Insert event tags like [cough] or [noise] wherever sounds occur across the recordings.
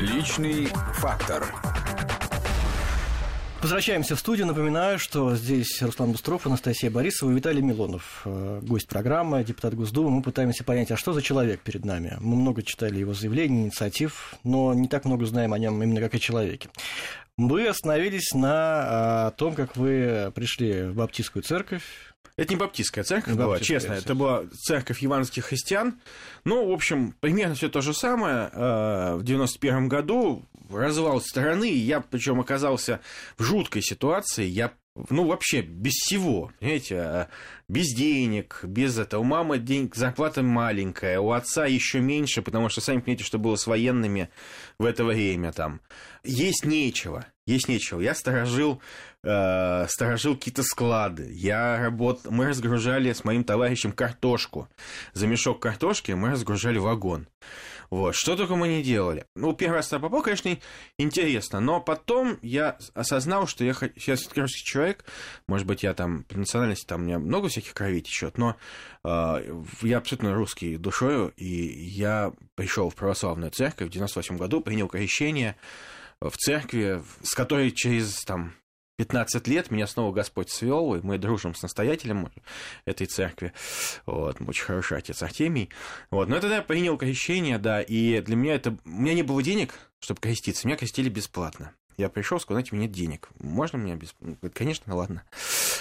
Личный фактор. Возвращаемся в студию. Напоминаю, что здесь Руслан Бустров, Анастасия Борисова и Виталий Милонов, э, гость программы, депутат Госдумы. Мы пытаемся понять, а что за человек перед нами? Мы много читали его заявлений, инициатив, но не так много знаем о нем именно как о человеке. Мы остановились на а, том, как вы пришли в Баптистскую церковь, это не баптистская церковь не была, честно. Церковь. Это была церковь евангельских христиан. Ну, в общем, примерно все то же самое. Э, в 91 году развал страны, я причем оказался в жуткой ситуации. Я ну, вообще, без всего, понимаете, а, без денег, без этого. У мамы денег, зарплата маленькая, у отца еще меньше, потому что, сами понимаете, что было с военными в это время там. Есть нечего, есть нечего. Я сторожил, э, сторожил какие-то склады. Я работ... Мы разгружали с моим товарищем картошку. За мешок картошки мы разгружали вагон. Вот. Что только мы не делали. Ну, первый раз туда попал, конечно, интересно, но потом я осознал, что я сейчас русский человек, может быть, я там по национальности, там у меня много всяких кровей течет, но э, я абсолютно русский душою, и я пришел в православную церковь в 98 году, принял крещение в церкви, с которой через там 15 лет меня снова Господь свел, и мы дружим с настоятелем этой церкви. Вот, очень хороший отец Артемий. Вот, но я тогда принял крещение, да, и для меня это... У меня не было денег, чтобы креститься, меня крестили бесплатно. Я пришел, сказал, знаете, у меня нет денег. Можно мне без... Конечно, ладно.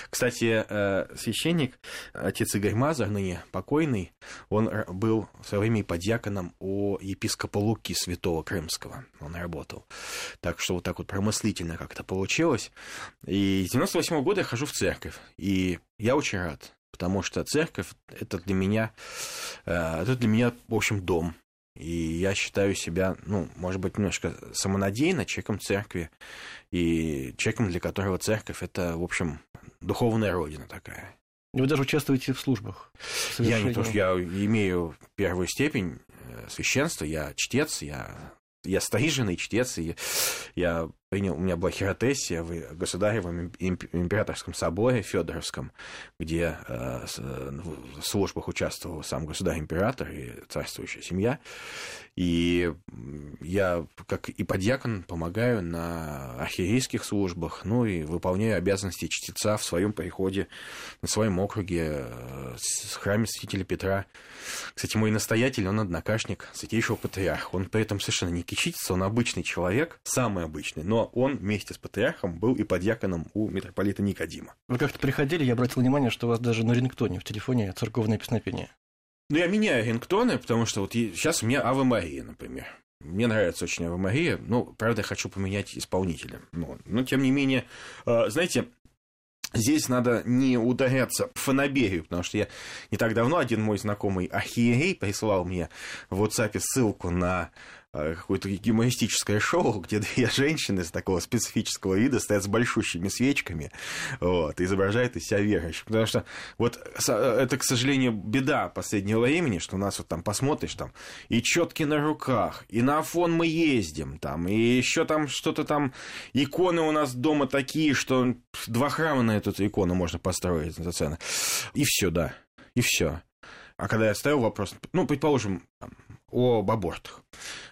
Кстати, э, священник, отец Игорь Мазар, ныне покойный, он был в свое время подьяконом у епископа Луки Святого Крымского. Он работал. Так что вот так вот промыслительно как-то получилось. И с 98 -го года я хожу в церковь. И я очень рад потому что церковь это для меня, э, это для меня, в общем, дом. И я считаю себя, ну, может быть, немножко самонадеянно человеком церкви, и человеком, для которого церковь это, в общем, духовная родина такая. Вы даже участвуете в службах? Я не то, что я имею первую степень э, священства, я чтец, я я стриженный чтец, и я принял, у меня была хиротессия в Государевом императорском соборе Федоровском, где э, в службах участвовал сам государь-император и царствующая семья. И я, как и подьякон, помогаю на архиерейских службах, ну и выполняю обязанности чтеца в своем приходе, на своем округе, в э, храме святителя Петра. Кстати, мой настоятель, он однокашник святейшего патриарха. Он при этом совершенно не кичится, он обычный человек, самый обычный, но он вместе с патриархом был и подьяконом у митрополита Никодима. Вы как-то приходили, я обратил внимание, что у вас даже на рингтоне в телефоне церковное песнопение. Ну, я меняю рингтоны, потому что вот сейчас у меня Ава Мария, например. Мне нравится очень Ава Мария, ну, правда, я хочу поменять исполнителя. Но, но тем не менее, э, знаете, Здесь надо не ударяться в фанаберию, потому что я не так давно один мой знакомый архиерей прислал мне в WhatsApp ссылку на какое-то юмористическое шоу, [laughs] где две женщины с такого специфического вида стоят с большущими свечками, вот, и изображают из себя верующих. Потому что вот это, к сожалению, беда последнего времени, что у нас вот там посмотришь там и четки на руках, и на фон мы ездим там, и еще там что-то там, иконы у нас дома такие, что два храма на эту икону можно построить за цены. И все, да, и все. А когда я ставил вопрос, ну, предположим, там, об абортах.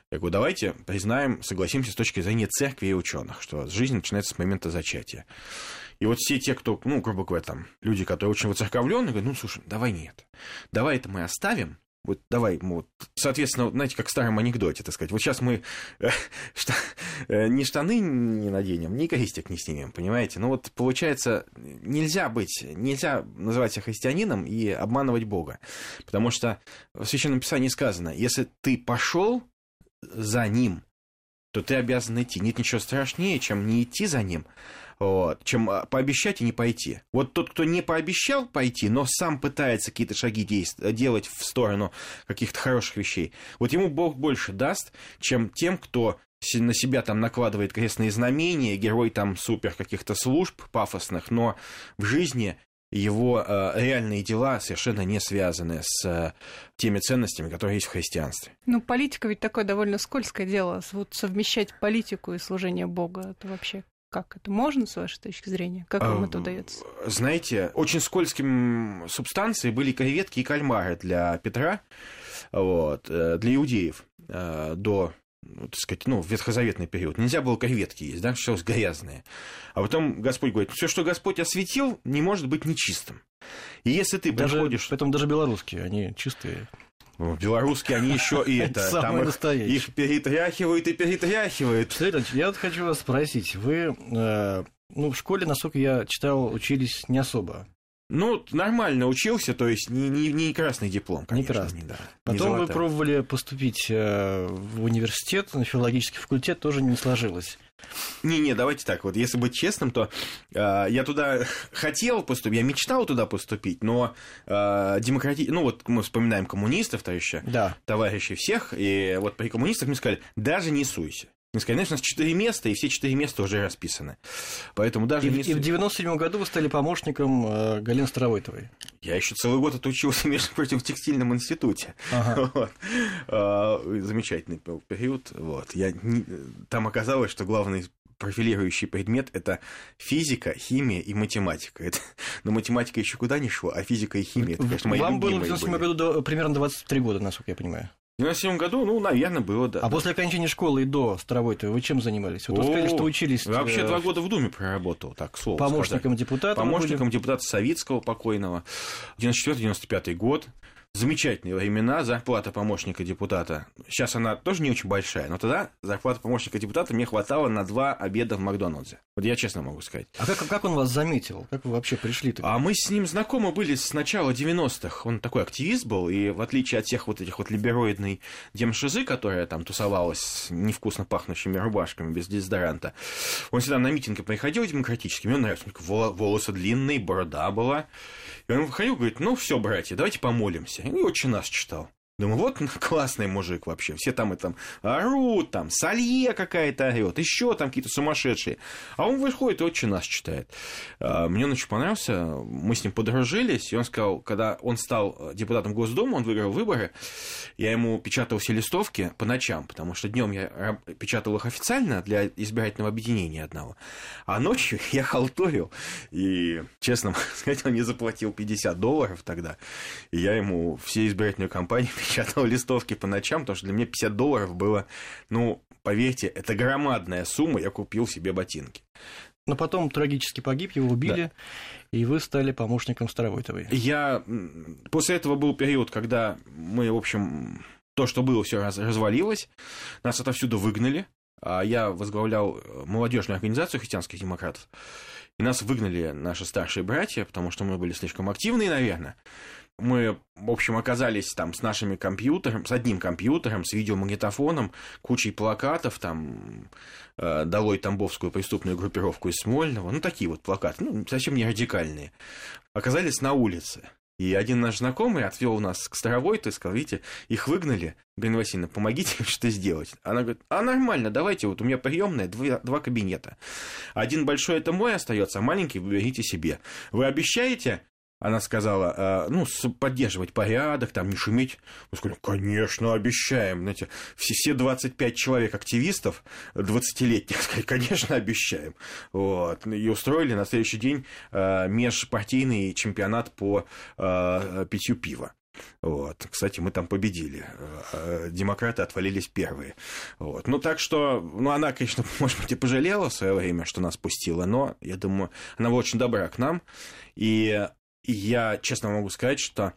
Я говорю, давайте признаем, согласимся с точки зрения церкви и ученых, что жизнь начинается с момента зачатия. И вот все те, кто, ну, грубо говоря, там, люди, которые очень воцерковлены, говорят, ну, слушай, давай нет. Давай это мы оставим, вот давай, вот, соответственно, знаете, как в старом анекдоте, так сказать, вот сейчас мы э, [laughs] шта, э, ни штаны не наденем, ни крестик не снимем, понимаете? Ну вот получается, нельзя быть, нельзя называть себя христианином и обманывать Бога, потому что в Священном Писании сказано, если ты пошел за ним, то ты обязан идти. Нет ничего страшнее, чем не идти за ним, вот, чем а, пообещать и не пойти. Вот тот, кто не пообещал пойти, но сам пытается какие-то шаги действовать, делать в сторону каких-то хороших вещей, вот ему Бог больше даст, чем тем, кто на себя там накладывает крестные знамения, герой там супер каких-то служб пафосных, но в жизни его э, реальные дела совершенно не связаны с э, теми ценностями, которые есть в христианстве. Ну, политика ведь такое довольно скользкое дело. Вот совмещать политику и служение Бога, это вообще как это можно, с вашей точки зрения? Как вам это удается? Знаете, очень скользким субстанцией были креветки и кальмары для Петра, вот, э, для иудеев до так сказать, ну, в ветхозаветный период. Нельзя было креветки есть, да, все грязное. А потом Господь говорит, все, что Господь осветил, не может быть нечистым. И если ты даже, приходишь... Поэтому даже белорусские, они чистые. Ну, белорусские, они еще и [laughs] это, там их, их перетряхивают и перетряхивают. Смотрите, я вот хочу вас спросить, вы, э, ну, в школе, насколько я читал, учились не особо. Ну, нормально учился, то есть не, не, не красный диплом, конечно. Не красный, да. Потом не вы пробовали поступить э, в университет, на филологический факультет, тоже не сложилось. Не-не, давайте так, вот если быть честным, то э, я туда [laughs] хотел поступить, я мечтал туда поступить, но э, демократи... ну вот мы вспоминаем коммунистов, товарища, да. товарищей всех, и вот при коммунистах мне сказали, даже не суйся. Не сказать, знаешь, у нас четыре места, и все четыре места уже расписаны. Поэтому даже и, не... и в 97 году вы стали помощником э, Галины Старовойтовой. Я еще целый год отучился, [laughs] между прочим, в текстильном институте. Ага. [laughs] Вот. А, замечательный был период. Вот. Я не... Там оказалось, что главный профилирующий предмет это физика, химия и математика. Это, [laughs] но математика еще куда не шло, а физика и химия это, конечно, мои Вам было в 97 году до, примерно 23 года, насколько я понимаю. В 97 году, ну, наверное, было, да. А после окончания школы и до Старовой-то вы чем занимались? Вот вы сказали, что учились... Вообще два года в Думе проработал, так, слово Помощником сказать. депутата? Помощником депутата Савицкого покойного. 94-95 год замечательные времена, зарплата помощника депутата. Сейчас она тоже не очень большая, но тогда зарплата помощника депутата мне хватало на два обеда в Макдональдсе. Вот я честно могу сказать. А как, как он вас заметил? Как вы вообще пришли -то? А мы с ним знакомы были с начала 90-х. Он такой активист был, и в отличие от тех вот этих вот либероидной демшизы, которая там тусовалась с невкусно пахнущими рубашками без дезодоранта, он всегда на митинги приходил демократически, мне нравится, волосы длинные, борода была. И он выходил, говорит, ну все, братья, давайте помолимся. И очень нас читал. Думаю, вот [laughs] классный мужик вообще. Все там и там орут, там салье какая-то орет, еще там какие-то сумасшедшие. А он выходит и очень нас читает. А, мне он очень понравился. Мы с ним подружились, и он сказал, когда он стал депутатом Госдумы, он выиграл выборы, я ему печатал все листовки по ночам, потому что днем я печатал их официально для избирательного объединения одного, а ночью [laughs] я халтурил. И, честно [laughs] сказать, он мне заплатил 50 долларов тогда. И я ему все избирательные кампании [laughs] печатал листовки по ночам, потому что для меня 50 долларов было, ну, поверьте, это громадная сумма, я купил себе ботинки. Но потом трагически погиб, его убили, да. и вы стали помощником Старовойтовой. Я... После этого был период, когда мы, в общем, то, что было, все раз, развалилось, нас отовсюду выгнали, а я возглавлял молодежную организацию христианских демократов, и нас выгнали наши старшие братья, потому что мы были слишком активные, наверное мы, в общем, оказались там с нашими компьютером, с одним компьютером, с видеомагнитофоном, кучей плакатов, там, э, «Долой Тамбовскую преступную группировку из Смольного», ну, такие вот плакаты, ну, совсем не радикальные. Оказались на улице. И один наш знакомый отвел нас к Старовой, то сказал, видите, их выгнали, Галина Васильевна, помогите им что сделать. Она говорит, а нормально, давайте, вот у меня приемная, два, два кабинета. Один большой это мой остается, а маленький вы берите себе. Вы обещаете она сказала, «А, ну, поддерживать порядок, там, не шуметь. Мы сказали, конечно, обещаем. Знаете, все, все 25 человек активистов, 20-летних, [laughs] сказали, конечно, обещаем. Вот. И устроили на следующий день а, межпартийный чемпионат по а, питью пива. Вот. Кстати, мы там победили. Демократы отвалились первые. Вот. Ну, так что, ну, она, конечно, [laughs] может быть, и пожалела в свое время, что нас пустила, но, я думаю, она была очень добра к нам. И и я честно могу сказать, что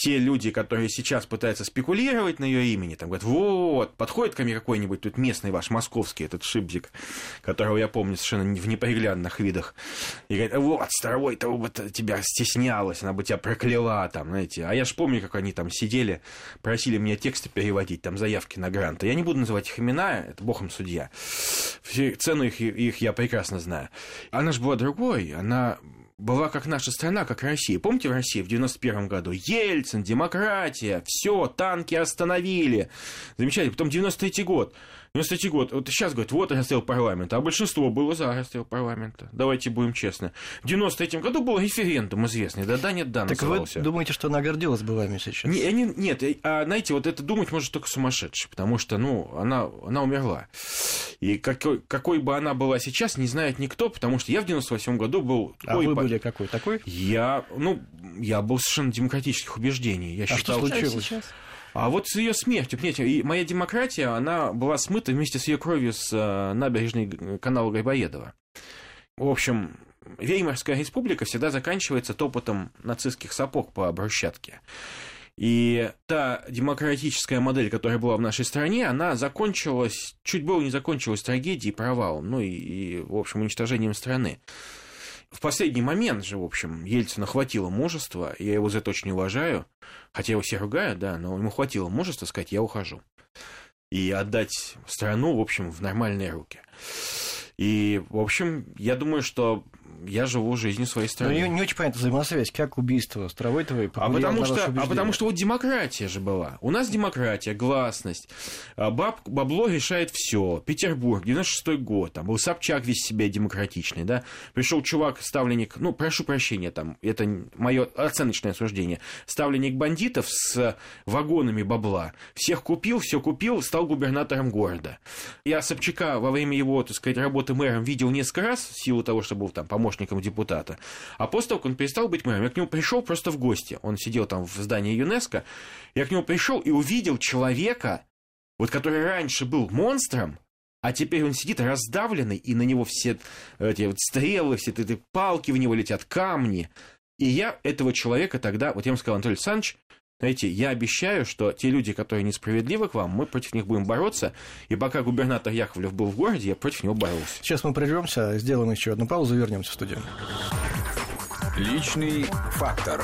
те люди, которые сейчас пытаются спекулировать на ее имени, там говорят, вот, подходит ко мне какой-нибудь тут местный ваш московский, этот шибзик, которого я помню совершенно в неприглядных видах, и говорит, вот, старовой того бы тебя стеснялась, она бы тебя прокляла, там, знаете. А я ж помню, как они там сидели, просили меня тексты переводить, там, заявки на гранты. Я не буду называть их имена, это богом судья. Цену их, их я прекрасно знаю. Она же была другой, она была как наша страна, как Россия. Помните в России в 91 году? Ельцин, демократия, все, танки остановили. Замечательно. Потом 93 год. 93 год. Вот сейчас говорят, вот расстрел парламента, а большинство было за расстрел парламента. Давайте будем честны. В 93 году был референдум известный, да-да, нет, да, Так назывался. вы думаете, что она гордилась бы вами сейчас? Не, не, нет, а, знаете, вот это думать может только сумасшедший, потому что, ну, она, она умерла. И какой, какой бы она была сейчас, не знает никто, потому что я в 98 году был... А вы по... были какой? Такой? Я, ну, я был совершенно демократических убеждений. Я а считал, что случилось? Сейчас? А вот с ее смертью, понимаете, и моя демократия, она была смыта вместе с ее кровью с э, набережной канала Гайбоедова. В общем, Веймарская республика всегда заканчивается топотом нацистских сапог по брусчатке. И та демократическая модель, которая была в нашей стране, она закончилась, чуть было не закончилась трагедией, провалом, ну и, и в общем, уничтожением страны. В последний момент же, в общем, Ельцина хватило мужества, я его за это очень уважаю, хотя его все ругают, да, но ему хватило мужества сказать, я ухожу. И отдать страну, в общем, в нормальные руки. И, в общем, я думаю, что я живу жизнью своей страны. Но не, не очень понятна взаимосвязь, как убийство Старовойтовой а потому что, А потому что вот демократия же была. У нас демократия, гласность, а баб, бабло решает все. Петербург, 96-й год, там был Собчак весь себя демократичный, да. Пришел чувак, ставленник, ну, прошу прощения, там, это мое оценочное суждение, ставленник бандитов с вагонами бабла. Всех купил, все купил, стал губернатором города. Я Собчака во время его, так сказать, работы мэром видел несколько раз, в силу того, что был там помощник помощником депутата. А после того, как он перестал быть мэром, я к нему пришел просто в гости. Он сидел там в здании ЮНЕСКо. Я к нему пришел и увидел человека, вот который раньше был монстром, а теперь он сидит раздавленный, и на него все эти вот стрелы, все эти палки в него летят, камни. И я этого человека тогда, вот я ему сказал, Анатолий Александрович, знаете, я обещаю, что те люди, которые несправедливы к вам, мы против них будем бороться. И пока губернатор Яковлев был в городе, я против него боролся. Сейчас мы прервемся, сделаем еще одну паузу, вернемся в студию. Личный фактор.